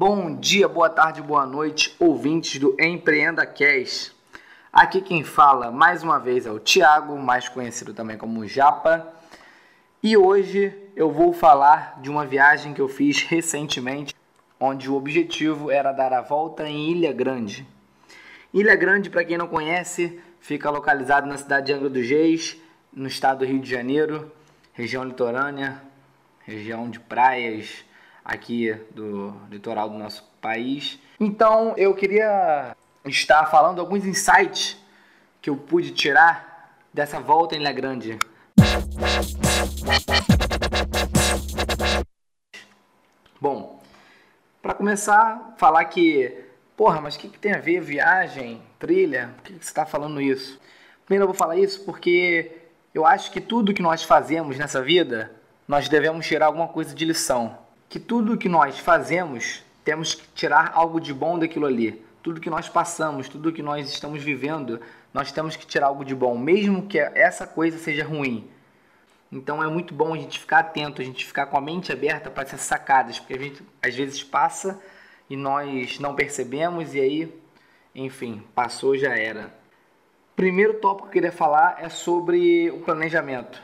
Bom dia, boa tarde, boa noite, ouvintes do Empreenda Cash. Aqui quem fala mais uma vez é o Thiago, mais conhecido também como Japa. E hoje eu vou falar de uma viagem que eu fiz recentemente, onde o objetivo era dar a volta em Ilha Grande. Ilha Grande, para quem não conhece, fica localizado na cidade de Angra dos Reis, no estado do Rio de Janeiro, região litorânea, região de praias aqui do litoral do nosso país. Então eu queria estar falando alguns insights que eu pude tirar dessa volta em Ilha Grande. Bom, para começar, falar que, porra, mas o que, que, tem a ver viagem, trilha? Por que, que você está falando isso? Primeiro eu vou falar isso porque eu acho que tudo que nós fazemos nessa vida, nós devemos tirar alguma coisa de lição. Que tudo que nós fazemos, temos que tirar algo de bom daquilo ali. Tudo que nós passamos, tudo que nós estamos vivendo, nós temos que tirar algo de bom, mesmo que essa coisa seja ruim. Então é muito bom a gente ficar atento, a gente ficar com a mente aberta para essas sacadas, porque a gente às vezes passa e nós não percebemos e aí, enfim, passou já era. Primeiro tópico que eu queria falar é sobre o planejamento.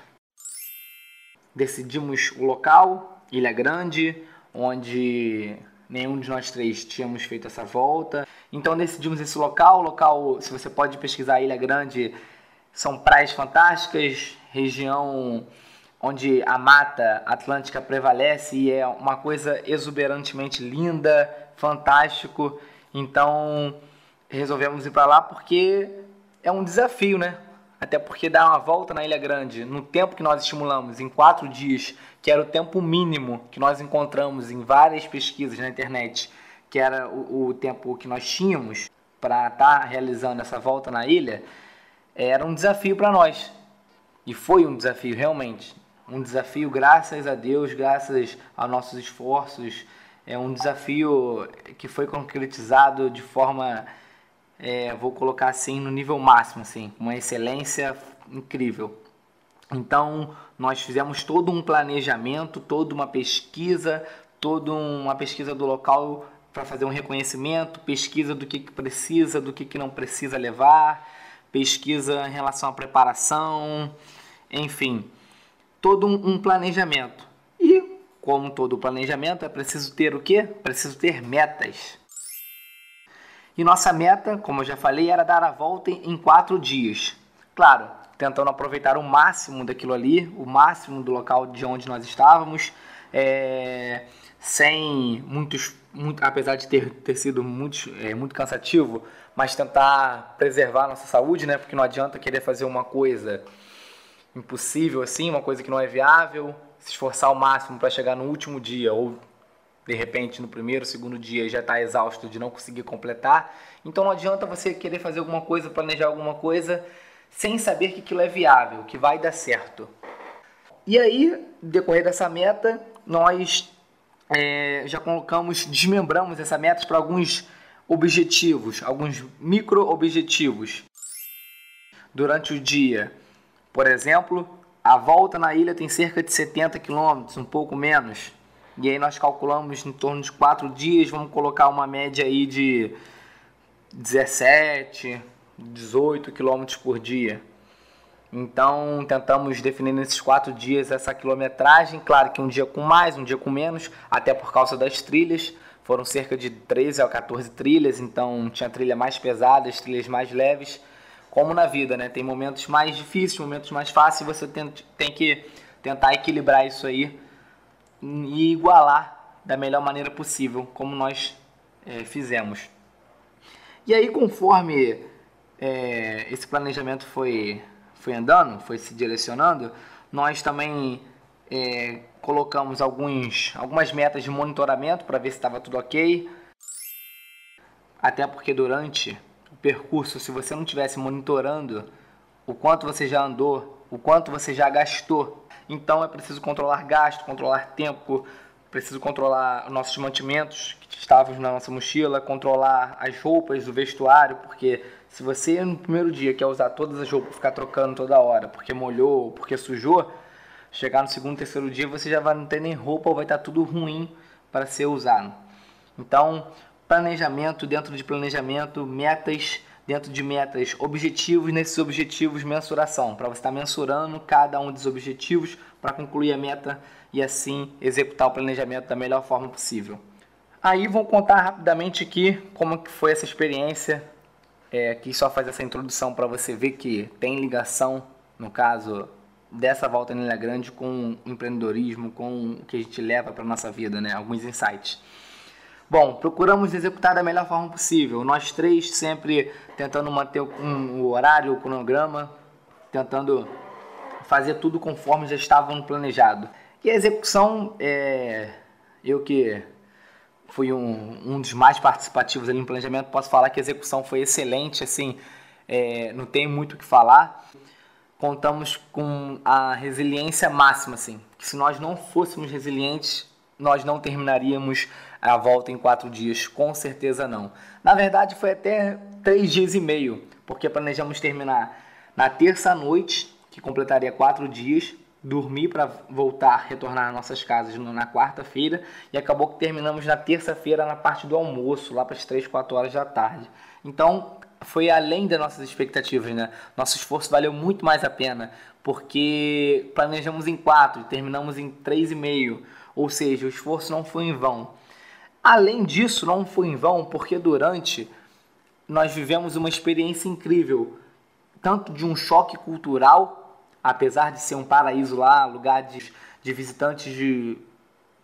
Decidimos o local, Ilha Grande, onde nenhum de nós três tínhamos feito essa volta. Então decidimos esse local. Local, se você pode pesquisar Ilha Grande, são praias fantásticas, região onde a mata atlântica prevalece e é uma coisa exuberantemente linda, fantástico. Então resolvemos ir para lá porque é um desafio, né? Até porque dar uma volta na Ilha Grande, no tempo que nós estimulamos, em quatro dias, que era o tempo mínimo que nós encontramos em várias pesquisas na internet, que era o, o tempo que nós tínhamos para estar tá realizando essa volta na ilha, era um desafio para nós. E foi um desafio realmente. Um desafio, graças a Deus, graças aos nossos esforços. É um desafio que foi concretizado de forma é, vou colocar assim, no nível máximo, assim, uma excelência incrível. Então, nós fizemos todo um planejamento, toda uma pesquisa, toda uma pesquisa do local para fazer um reconhecimento, pesquisa do que, que precisa, do que, que não precisa levar, pesquisa em relação à preparação, enfim, todo um, um planejamento. E, como todo planejamento, é preciso ter o quê? Preciso ter metas. E nossa meta, como eu já falei, era dar a volta em quatro dias. Claro, tentando aproveitar o máximo daquilo ali, o máximo do local de onde nós estávamos, é, sem muitos, muito, apesar de ter, ter sido muito, é, muito cansativo, mas tentar preservar a nossa saúde, né? Porque não adianta querer fazer uma coisa impossível assim, uma coisa que não é viável, se esforçar ao máximo para chegar no último dia ou de repente no primeiro, segundo dia já está exausto de não conseguir completar. Então não adianta você querer fazer alguma coisa, planejar alguma coisa sem saber que aquilo é viável, que vai dar certo. E aí, decorrer dessa meta, nós é, já colocamos, desmembramos essa meta para alguns objetivos, alguns micro objetivos durante o dia. Por exemplo, a volta na ilha tem cerca de 70 quilômetros, um pouco menos. E aí nós calculamos em torno de 4 dias, vamos colocar uma média aí de 17, 18 quilômetros por dia. Então tentamos definir nesses quatro dias essa quilometragem, claro que um dia com mais, um dia com menos, até por causa das trilhas. Foram cerca de 13 a 14 trilhas, então tinha trilha mais pesadas, trilhas mais leves, como na vida, né? Tem momentos mais difíceis, momentos mais fáceis, você tem, tem que tentar equilibrar isso aí e igualar da melhor maneira possível, como nós é, fizemos. E aí, conforme é, esse planejamento foi, foi andando, foi se direcionando, nós também é, colocamos alguns, algumas metas de monitoramento para ver se estava tudo ok. Até porque durante o percurso, se você não estivesse monitorando o quanto você já andou, o quanto você já gastou então é preciso controlar gasto, controlar tempo, preciso controlar nossos mantimentos que estavam na nossa mochila, controlar as roupas do vestuário, porque se você no primeiro dia quer usar todas as roupas, ficar trocando toda hora, porque molhou, porque sujou, chegar no segundo, terceiro dia você já vai não ter nem roupa ou vai estar tudo ruim para ser usado. Então, planejamento dentro de planejamento, metas dentro de metas, objetivos, nesses objetivos, mensuração, para você estar tá mensurando cada um dos objetivos para concluir a meta e assim executar o planejamento da melhor forma possível. Aí vou contar rapidamente aqui como que foi essa experiência, é, que só faz essa introdução para você ver que tem ligação, no caso dessa volta em Ilha Grande, com o empreendedorismo, com o que a gente leva para nossa vida, né? Alguns insights. Bom, procuramos executar da melhor forma possível. Nós três sempre tentando manter um, o horário, o cronograma, tentando fazer tudo conforme já estava planejado. E a execução, é, eu que fui um, um dos mais participativos ali no planejamento, posso falar que a execução foi excelente, assim, é, não tem muito o que falar. Contamos com a resiliência máxima, assim, que se nós não fôssemos resilientes, nós não terminaríamos a volta em quatro dias, com certeza não. Na verdade, foi até três dias e meio, porque planejamos terminar na terça-noite, que completaria quatro dias, dormir para voltar, retornar às nossas casas na quarta-feira, e acabou que terminamos na terça-feira na parte do almoço, lá para as três, quatro horas da tarde. Então, foi além das nossas expectativas, né? Nosso esforço valeu muito mais a pena, porque planejamos em quatro terminamos em três e meio, ou seja, o esforço não foi em vão. Além disso, não foi em vão, porque durante nós vivemos uma experiência incrível, tanto de um choque cultural, apesar de ser um paraíso lá, lugar de, de visitantes de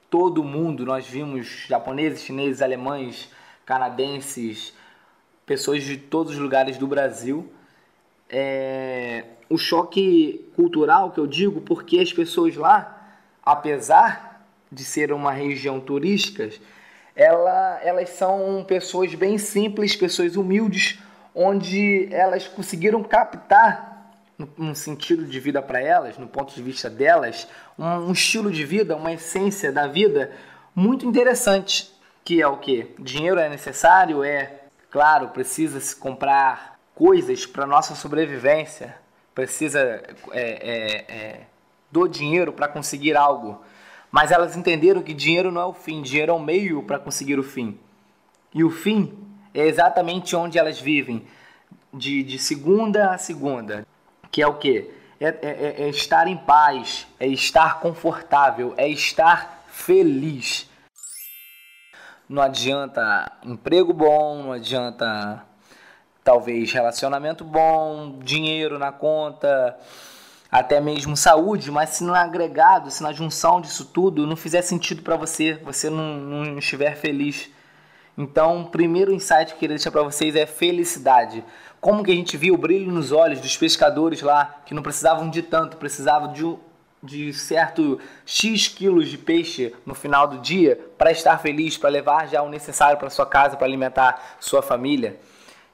todo o mundo, nós vimos japoneses, chineses, alemães, canadenses, pessoas de todos os lugares do Brasil. É, o choque cultural que eu digo, porque as pessoas lá, apesar de ser uma região turística, ela, elas são pessoas bem simples, pessoas humildes, onde elas conseguiram captar, um sentido de vida para elas, no ponto de vista delas, um, estilo de vida, uma essência da vida muito interessante, que é o que? Dinheiro é necessário, é, claro, precisa se comprar coisas para nossa sobrevivência, precisa é, é, é, do dinheiro para conseguir algo. Mas elas entenderam que dinheiro não é o fim, dinheiro é o meio para conseguir o fim. E o fim é exatamente onde elas vivem, de, de segunda a segunda. Que é o quê? É, é, é, é estar em paz, é estar confortável, é estar feliz. Não adianta emprego bom, não adianta talvez relacionamento bom, dinheiro na conta, até mesmo saúde, mas se no agregado, se na junção disso tudo não fizer sentido para você, você não, não estiver feliz. Então, o primeiro insight que eu queria deixar para vocês é felicidade. Como que a gente viu o brilho nos olhos dos pescadores lá, que não precisavam de tanto, precisavam de, de certo X quilos de peixe no final do dia para estar feliz, para levar já o necessário para sua casa, para alimentar sua família.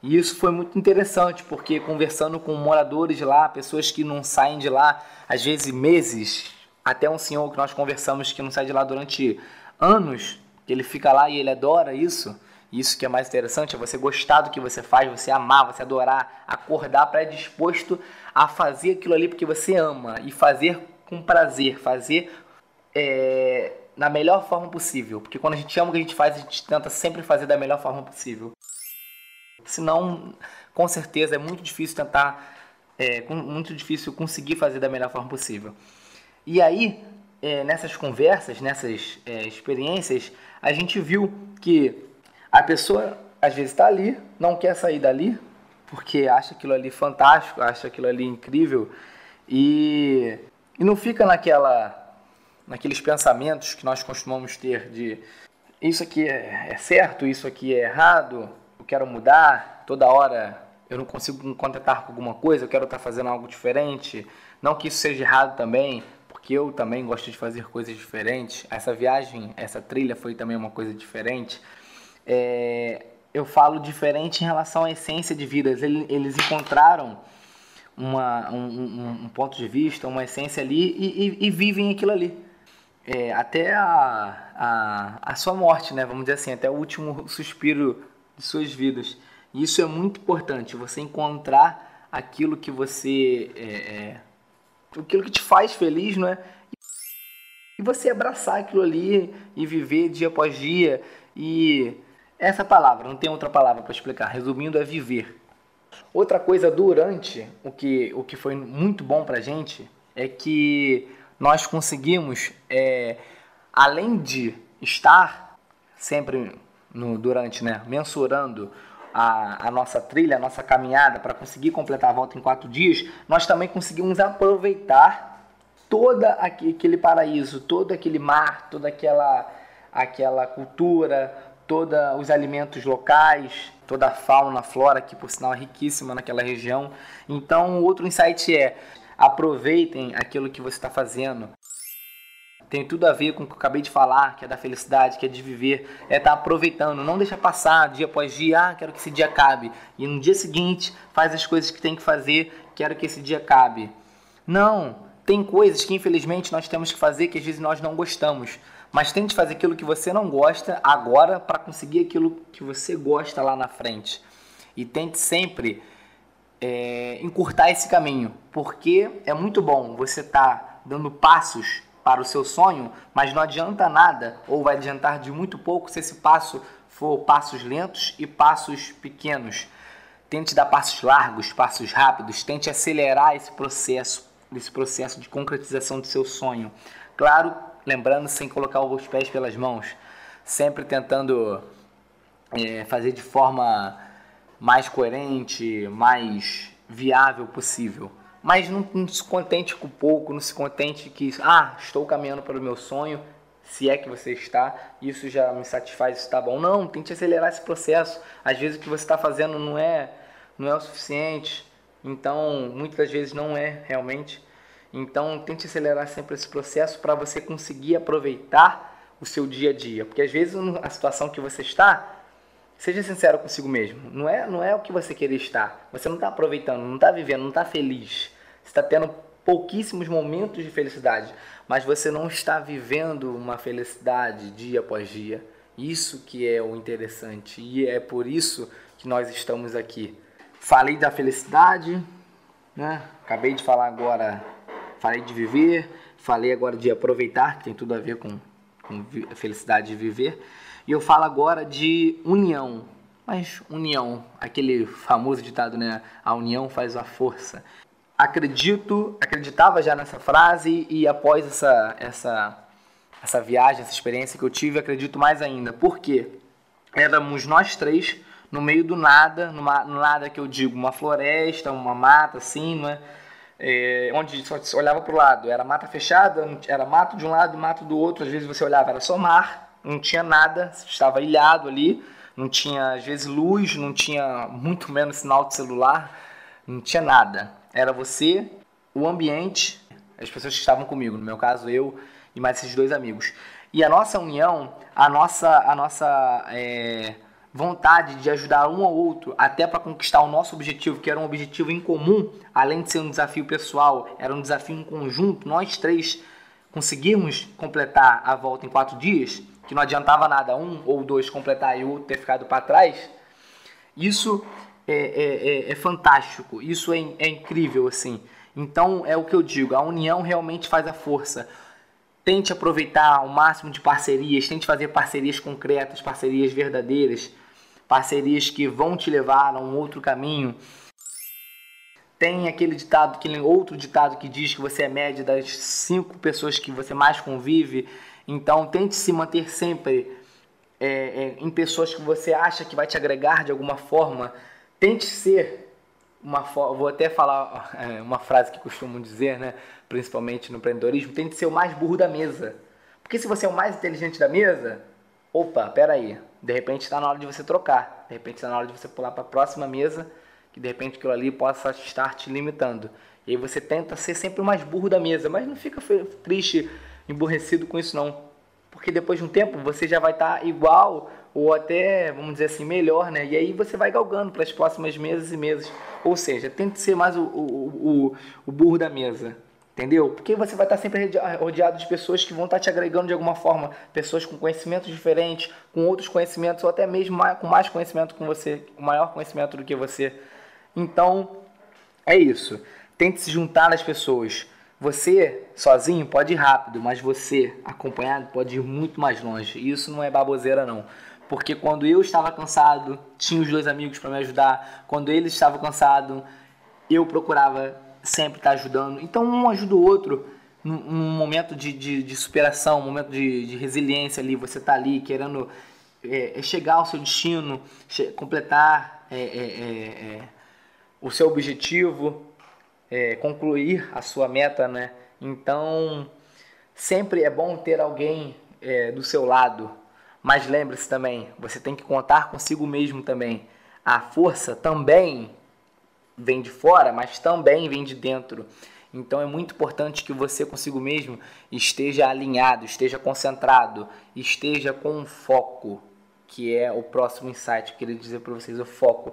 E isso foi muito interessante, porque conversando com moradores de lá, pessoas que não saem de lá, às vezes meses, até um senhor que nós conversamos que não sai de lá durante anos, que ele fica lá e ele adora isso. Isso que é mais interessante, é você gostar do que você faz, você amar, você adorar, acordar predisposto a fazer aquilo ali porque você ama e fazer com prazer, fazer é, na melhor forma possível. Porque quando a gente ama o que a gente faz, a gente tenta sempre fazer da melhor forma possível. Senão, com certeza, é muito difícil tentar, é, muito difícil conseguir fazer da melhor forma possível. E aí, é, nessas conversas, nessas é, experiências, a gente viu que a pessoa às vezes está ali, não quer sair dali, porque acha aquilo ali fantástico, acha aquilo ali incrível e, e não fica naquela naqueles pensamentos que nós costumamos ter de isso aqui é, é certo, isso aqui é errado, quero mudar, toda hora eu não consigo me contentar com alguma coisa, eu quero estar fazendo algo diferente. Não que isso seja errado também, porque eu também gosto de fazer coisas diferentes. Essa viagem, essa trilha foi também uma coisa diferente. É, eu falo diferente em relação à essência de vida. Eles, encontraram uma, um, um, um, ponto de vista, uma essência ali e, e, e vivem aquilo ali. É, até a, a, a sua morte, né? Vamos dizer assim, até o último suspiro de suas vidas. E isso é muito importante, você encontrar aquilo que você. É, é, aquilo que te faz feliz, não é? E você abraçar aquilo ali e viver dia após dia E essa palavra, não tem outra palavra para explicar. Resumindo, é viver. Outra coisa durante o que, o que foi muito bom para gente é que nós conseguimos, é, além de estar sempre no, durante, né, mensurando a, a, nossa trilha, a nossa caminhada para conseguir completar a volta em quatro dias, nós também conseguimos aproveitar todo aquele paraíso, todo aquele mar, toda aquela, aquela cultura, todos os alimentos locais, toda a fauna, a flora, que por sinal é riquíssima naquela região. Então, outro insight é aproveitem aquilo que você está fazendo. Tem tudo a ver com o que eu acabei de falar, que é da felicidade, que é de viver, é estar tá aproveitando, não deixa passar dia após dia, ah, quero que esse dia acabe. E no dia seguinte, faz as coisas que tem que fazer, quero que esse dia acabe. Não, tem coisas que infelizmente nós temos que fazer que às vezes nós não gostamos. Mas tente fazer aquilo que você não gosta agora para conseguir aquilo que você gosta lá na frente. E tente sempre é, encurtar esse caminho, porque é muito bom você estar tá dando passos para o seu sonho, mas não adianta nada, ou vai adiantar de muito pouco se esse passo for passos lentos e passos pequenos. Tente dar passos largos, passos rápidos, tente acelerar esse processo, esse processo de concretização do seu sonho. Claro, lembrando sem colocar os pés pelas mãos, sempre tentando é, fazer de forma mais coerente, mais viável possível. Mas não, não, se contente com pouco, não se contente que, ah, estou caminhando para o meu sonho, se é que você está, isso já me satisfaz, está bom. Não, tente acelerar esse processo. Às vezes o que você está fazendo não é, não é o suficiente, então muitas das vezes não é realmente. Então tente acelerar sempre esse processo para você conseguir aproveitar o seu dia a dia, porque às vezes a situação que você está Seja sincero consigo mesmo. Não é, não é o que você queria estar. Você não está aproveitando, não está vivendo, não está feliz. Está tendo pouquíssimos momentos de felicidade, mas você não está vivendo uma felicidade dia após dia. Isso que é o interessante e é por isso que nós estamos aqui. Falei da felicidade, né? Acabei de falar agora, falei de viver, falei agora de aproveitar, que tem tudo a ver com, com a felicidade de viver. E eu falo agora de união. Mas união, aquele famoso ditado, né? A união faz a força. Acredito, acreditava já nessa frase e após essa, essa, essa viagem, essa experiência que eu tive, acredito mais ainda. Por quê? Éramos nós três no meio do nada, numa, no nada que eu digo, uma floresta, uma mata assim, não é? É, onde só olhava para o lado, era mata fechada, era mato de um lado e mato do outro, às vezes você olhava, era só mar, não tinha nada, estava ilhado ali, não tinha às vezes luz, não tinha muito menos sinal de celular, não tinha nada. Era você, o ambiente, as pessoas que estavam comigo, no meu caso eu e mais esses dois amigos. E a nossa união, a nossa, a nossa é, vontade de ajudar um ao outro, até para conquistar o nosso objetivo, que era um objetivo em comum, além de ser um desafio pessoal, era um desafio em conjunto, nós três conseguirmos completar a volta em quatro dias, que não adiantava nada um ou dois completar e o outro ter ficado para trás, isso é, é, é, é fantástico, isso é, é incrível assim. Então é o que eu digo, a união realmente faz a força. Tente aproveitar o máximo de parcerias, tente fazer parcerias concretas, parcerias verdadeiras, parcerias que vão te levar a um outro caminho. Tem aquele ditado, aquele outro ditado que diz que você é média das cinco pessoas que você mais convive. Então tente se manter sempre é, é, em pessoas que você acha que vai te agregar de alguma forma. Tente ser uma vou até falar é, uma frase que costumam dizer, né, principalmente no empreendedorismo, tente ser o mais burro da mesa. Porque se você é o mais inteligente da mesa, opa, peraí, de repente está na hora de você trocar, de repente está na hora de você pular para a próxima mesa, que de repente aquilo ali possa estar te limitando. E aí você tenta ser sempre o mais burro da mesa, mas não fica triste emborrecido com isso não. Porque depois de um tempo você já vai estar tá igual ou até, vamos dizer assim, melhor, né? E aí você vai galgando para as próximas meses e meses. Ou seja, tente ser mais o, o, o, o burro da mesa. Entendeu? Porque você vai estar tá sempre rodeado de pessoas que vão estar tá te agregando de alguma forma, pessoas com conhecimentos diferentes, com outros conhecimentos, ou até mesmo com mais conhecimento com você, com maior conhecimento do que você. Então, é isso. Tente se juntar às pessoas. Você sozinho pode ir rápido, mas você acompanhado pode ir muito mais longe. E isso não é baboseira não. Porque quando eu estava cansado, tinha os dois amigos para me ajudar. Quando eles estavam cansados, eu procurava sempre estar ajudando. Então um ajuda o outro num, momento de, de, de, superação, um momento de, de resiliência ali. Você está ali querendo é, é, chegar ao seu destino, completar é, é, é, o seu objetivo, concluir a sua meta, né? Então sempre é bom ter alguém do seu lado mas lembre-se também, você tem que contar consigo mesmo também. A força também vem de fora, mas também vem de dentro. Então é muito importante que você consigo mesmo esteja alinhado, esteja concentrado, esteja com foco, que é o próximo insight que eu queria dizer para vocês, o foco.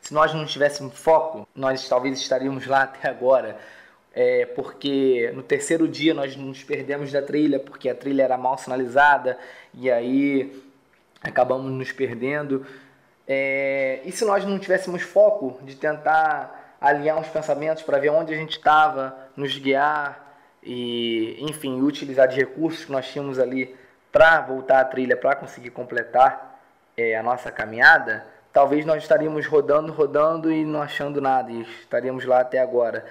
Se nós não tivéssemos foco, nós talvez estaríamos lá até agora é, porque no terceiro dia nós nos perdemos da trilha, porque a trilha era mal sinalizada, e aí acabamos nos perdendo. É, e se nós não tivéssemos foco de tentar alinhar os pensamentos para ver onde a gente estava, nos guiar e, enfim, utilizar de recursos que nós tínhamos ali para voltar à trilha, para conseguir completar é, a nossa caminhada, talvez nós estaríamos rodando, rodando e não achando nada, e estaríamos lá até agora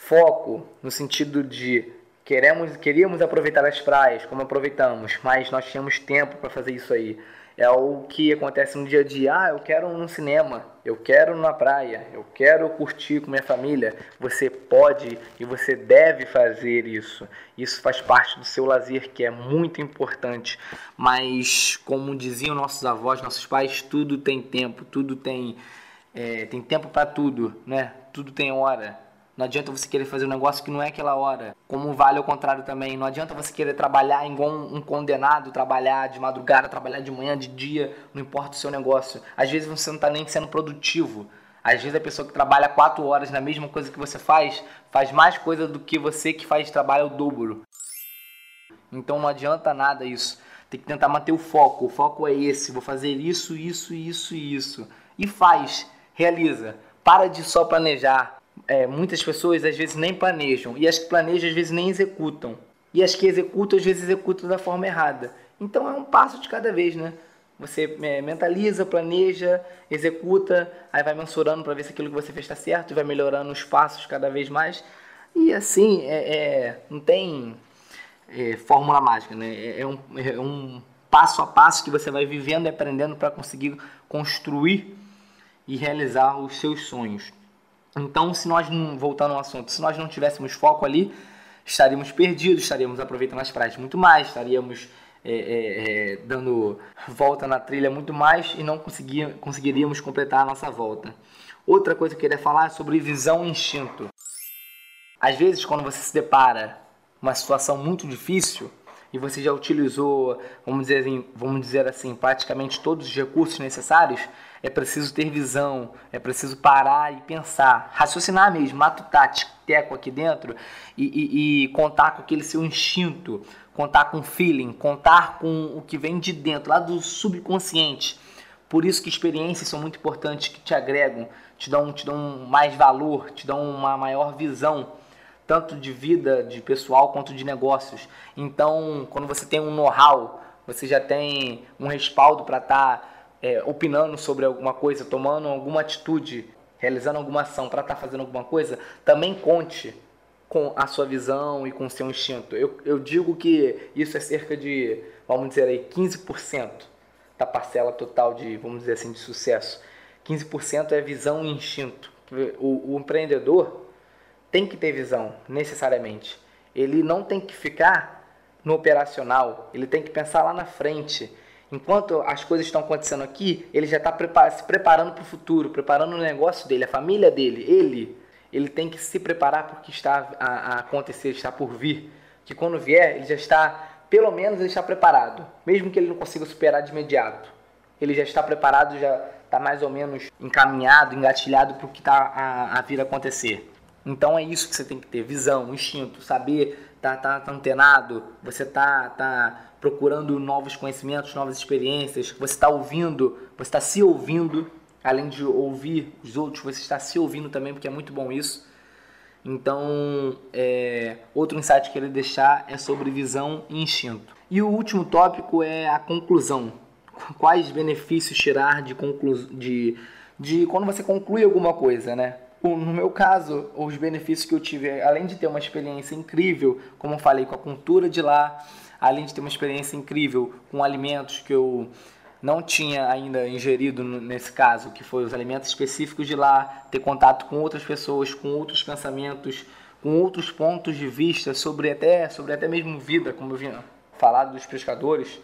foco no sentido de queremos, queríamos aproveitar as praias como aproveitamos, mas nós tínhamos tempo para fazer isso aí. É o que acontece no dia a dia. Ah, eu quero um cinema, eu quero na praia, eu quero curtir com minha família. Você pode e você deve fazer isso. Isso faz parte do seu lazer, que é muito importante. Mas, como diziam nossos avós, nossos pais, tudo tem tempo, tudo tem, é, tem tempo para tudo, né? Tudo tem hora. Não adianta você querer fazer um negócio que não é aquela hora. Como vale ao contrário também. Não adianta você querer trabalhar igual um condenado, trabalhar de madrugada, trabalhar de manhã, de dia, não importa o seu negócio. Às vezes você não está nem sendo produtivo. Às vezes a pessoa que trabalha quatro horas na mesma coisa que você faz, faz mais coisa do que você que faz trabalho o dobro. Então não adianta nada isso. Tem que tentar manter o foco. O foco é esse. Vou fazer isso, isso, isso isso. E faz. Realiza. Para de só planejar é, muitas pessoas às vezes nem planejam, e as que planejam às vezes nem executam. E as que executam às vezes executam da forma errada. Então é um passo de cada vez, né? Você é, mentaliza, planeja, executa, aí vai mensurando para ver se aquilo que você fez está certo vai melhorando os passos cada vez mais. E assim, é, é não tem é, fórmula mágica, né? É, é um, é um passo a passo que você vai vivendo e aprendendo para conseguir construir e realizar os seus sonhos. Então, se nós não, voltando ao assunto, se nós não tivéssemos foco ali, estaríamos perdidos, estaríamos aproveitando as praias muito mais, estaríamos é, é, é, dando volta na trilha muito mais e não conseguir, conseguiríamos completar a nossa volta. Outra coisa que eu queria falar é sobre visão e instinto. Às vezes, quando você se depara uma situação muito difícil e você já utilizou, vamos dizer assim, vamos dizer assim praticamente todos os recursos necessários, é preciso ter visão, é preciso parar e pensar, raciocinar mesmo, matutar, teco aqui dentro e, e, e, contar com aquele seu instinto, contar com feeling, contar com o que vem de dentro, lá do subconsciente. Por isso que experiências são muito importantes, que te agregam, te dão, te dão mais valor, te dão uma maior visão, tanto de vida, de pessoal, quanto de negócios. Então, quando você tem um know-how, você já tem um respaldo para estar tá é, opinando sobre alguma coisa, tomando alguma atitude, realizando alguma ação para estar tá fazendo alguma coisa, também conte com a sua visão e com o seu instinto. Eu, eu digo que isso é cerca de, vamos dizer aí, 15% da parcela total de, vamos dizer assim, de sucesso. 15% é visão e instinto. O, o empreendedor tem que ter visão, necessariamente. Ele não tem que ficar no operacional, ele tem que pensar lá na frente Enquanto as coisas estão acontecendo aqui, ele já está se preparando para o futuro, preparando o negócio dele, a família dele, ele. Ele tem que se preparar para o que está a, a acontecer, está por vir. Que quando vier, ele já está, pelo menos ele está preparado. Mesmo que ele não consiga superar de imediato. Ele já está preparado, já está mais ou menos encaminhado, engatilhado para o que está a, a vir acontecer. Então é isso que você tem que ter, visão, instinto, saber, tá, tá, tá antenado, você tá, tá procurando novos conhecimentos, novas experiências, você está ouvindo, você está se ouvindo, além de ouvir os outros, você está se ouvindo também, porque é muito bom isso. Então, é, outro insight que queria deixar é sobre visão e instinto. E o último tópico é a conclusão. Quais benefícios tirar de, conclu... de, de quando você conclui alguma coisa, né? No meu caso, os benefícios que eu tive, além de ter uma experiência incrível, como eu falei, com a cultura de lá, além de ter uma experiência incrível com alimentos que eu não tinha ainda ingerido nesse caso, que foi os alimentos específicos de lá, ter contato com outras pessoas, com outros pensamentos, com outros pontos de vista sobre até, sobre até mesmo vida, como eu vinha falado dos pescadores,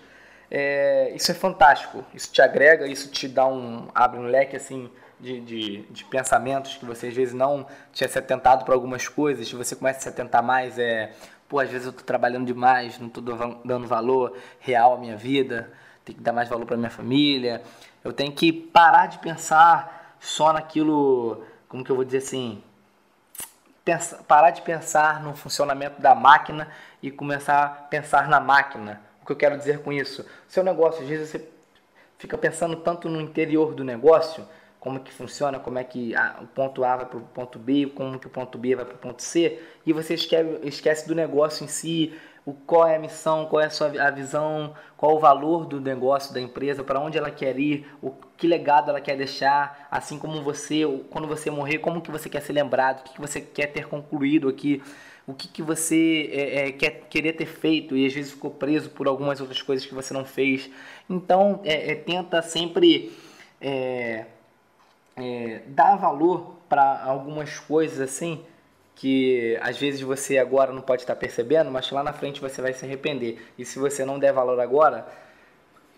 é, isso é fantástico. Isso te agrega, isso te dá um abre um leque assim de, de, de pensamentos que você às vezes não tinha se atentado para algumas coisas, você começa a se atentar mais, é, pô, às vezes eu estou trabalhando demais, não estou dando valor real à minha vida tenho que dar mais valor para minha família, eu tenho que parar de pensar só naquilo, como que eu vou dizer assim, pensar, parar de pensar no funcionamento da máquina e começar a pensar na máquina. O que eu quero dizer com isso? Seu negócio, às vezes você fica pensando tanto no interior do negócio, como que funciona, como é que a, o ponto A vai para o ponto B, como que o ponto B vai para o ponto C, e você esquece, esquece do negócio em si, o, qual é a missão, qual é a sua a visão, qual o valor do negócio da empresa, para onde ela quer ir, o que legado ela quer deixar, assim como você, quando você morrer, como que você quer ser lembrado, o que, que você quer ter concluído aqui, o que, que você é, é, quer querer ter feito e às vezes ficou preso por algumas outras coisas que você não fez. Então, é, é tenta sempre é, dar valor para algumas coisas assim que às vezes você agora não pode estar percebendo, mas lá na frente você vai se arrepender. E se você não der valor agora,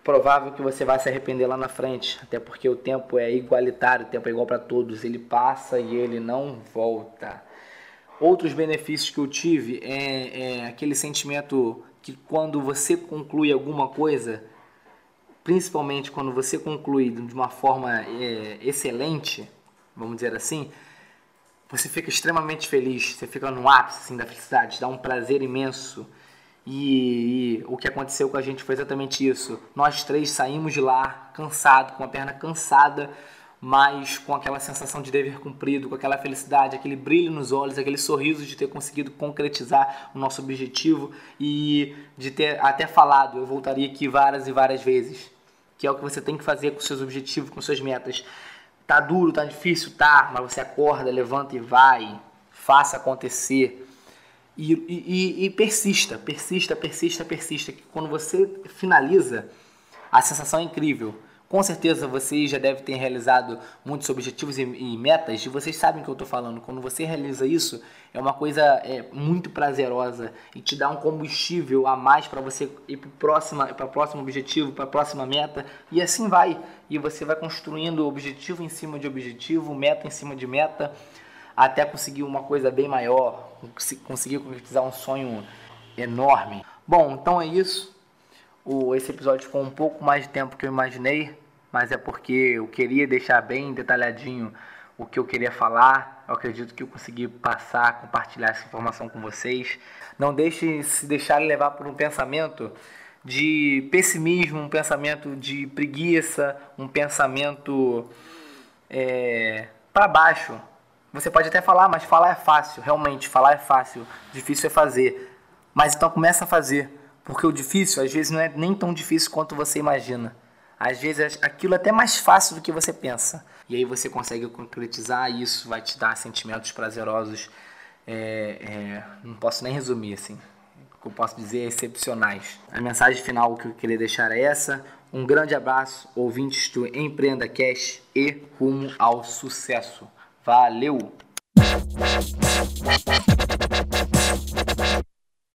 provável que você vai se arrepender lá na frente, até porque o tempo é igualitário, o tempo é igual para todos, ele passa e ele não volta. Outros benefícios que eu tive é, é aquele sentimento que quando você conclui alguma coisa, principalmente quando você conclui de uma forma é, excelente, vamos dizer assim, você fica extremamente feliz, você fica no ápice assim, da felicidade, dá um prazer imenso. E, e, o que aconteceu com a gente foi exatamente isso. Nós três saímos de lá cansado, com a perna cansada, mas com aquela sensação de dever cumprido, com aquela felicidade, aquele brilho nos olhos, aquele sorriso de ter conseguido concretizar o nosso objetivo e de ter até falado, eu voltaria aqui várias e várias vezes, que é o que você tem que fazer com seus objetivos, com suas metas. Tá duro, tá difícil, tá, mas você acorda, levanta e vai, faça acontecer. E, e, e, persista, persista, persista, persista. Que quando você finaliza, a sensação é incrível. Com certeza vocês já devem ter realizado muitos objetivos e, e metas, e vocês sabem o que eu estou falando. Quando você realiza isso, é uma coisa é, muito prazerosa e te dá um combustível a mais para você ir para o próximo objetivo, para a próxima meta, e assim vai. E você vai construindo objetivo em cima de objetivo, meta em cima de meta, até conseguir uma coisa bem maior, conseguir concretizar um sonho enorme. Bom, então é isso. O, esse episódio ficou um pouco mais de tempo que eu imaginei, mas é porque eu queria deixar bem detalhadinho o que eu queria falar. Eu acredito que eu consegui passar, compartilhar essa informação com vocês. Não deixe se deixar levar por um pensamento de pessimismo, um pensamento de preguiça, um pensamento é, para baixo. Você pode até falar, mas falar é fácil, realmente, falar é fácil, difícil é fazer. Mas então começa a fazer. Porque o difícil, às vezes, não é nem tão difícil quanto você imagina. Às vezes, aquilo é até mais fácil do que você pensa. E aí você consegue concretizar e isso vai te dar sentimentos prazerosos. É, é, não posso nem resumir, assim. O que eu posso dizer é excepcionais. A mensagem final que eu queria deixar é essa. Um grande abraço, ouvintes do Empreenda Cash e rumo ao sucesso. Valeu!